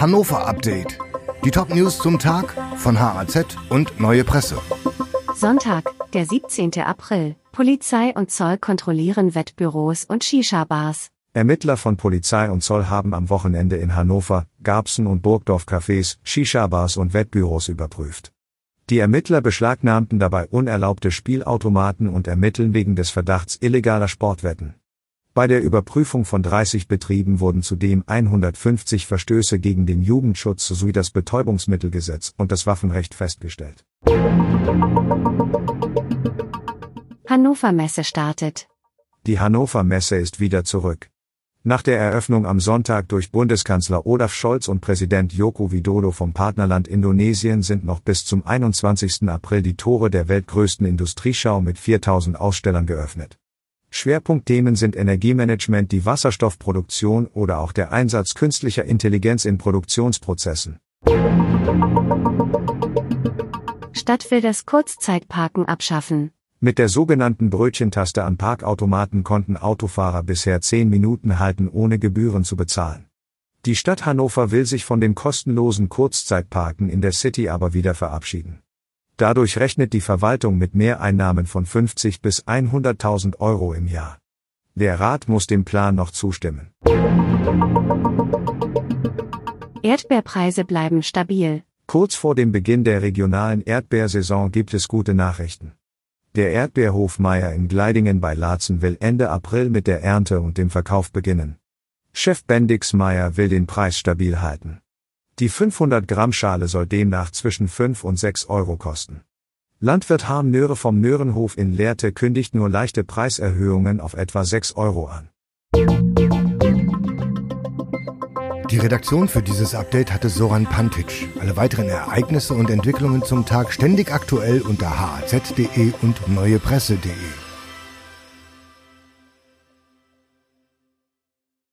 Hannover Update. Die Top-News zum Tag von HAZ und Neue Presse. Sonntag, der 17. April. Polizei und Zoll kontrollieren Wettbüros und Shisha-Bars. Ermittler von Polizei und Zoll haben am Wochenende in Hannover, Garbsen und Burgdorf Cafés, Shisha-Bars und Wettbüros überprüft. Die Ermittler beschlagnahmten dabei unerlaubte Spielautomaten und ermitteln wegen des Verdachts illegaler Sportwetten. Bei der Überprüfung von 30 Betrieben wurden zudem 150 Verstöße gegen den Jugendschutz sowie das Betäubungsmittelgesetz und das Waffenrecht festgestellt. Hannover Messe startet. Die Hannover Messe ist wieder zurück. Nach der Eröffnung am Sonntag durch Bundeskanzler Olaf Scholz und Präsident Joko Widodo vom Partnerland Indonesien sind noch bis zum 21. April die Tore der weltgrößten Industrieschau mit 4000 Ausstellern geöffnet. Schwerpunktthemen sind Energiemanagement, die Wasserstoffproduktion oder auch der Einsatz künstlicher Intelligenz in Produktionsprozessen. Stadt will das Kurzzeitparken abschaffen. Mit der sogenannten Brötchentaste an Parkautomaten konnten Autofahrer bisher 10 Minuten halten, ohne Gebühren zu bezahlen. Die Stadt Hannover will sich von dem kostenlosen Kurzzeitparken in der City aber wieder verabschieden. Dadurch rechnet die Verwaltung mit Mehreinnahmen von 50 bis 100.000 Euro im Jahr. Der Rat muss dem Plan noch zustimmen. Erdbeerpreise bleiben stabil. Kurz vor dem Beginn der regionalen Erdbeersaison gibt es gute Nachrichten. Der Erdbeerhof Meier in Gleidingen bei Laatzen will Ende April mit der Ernte und dem Verkauf beginnen. Chef Bendix Meier will den Preis stabil halten. Die 500 Gramm Schale soll demnach zwischen 5 und 6 Euro kosten. Landwirt Harm Nöre vom Nörenhof in Lehrte kündigt nur leichte Preiserhöhungen auf etwa 6 Euro an. Die Redaktion für dieses Update hatte Soran Pantic. Alle weiteren Ereignisse und Entwicklungen zum Tag ständig aktuell unter haz.de und neuepresse.de.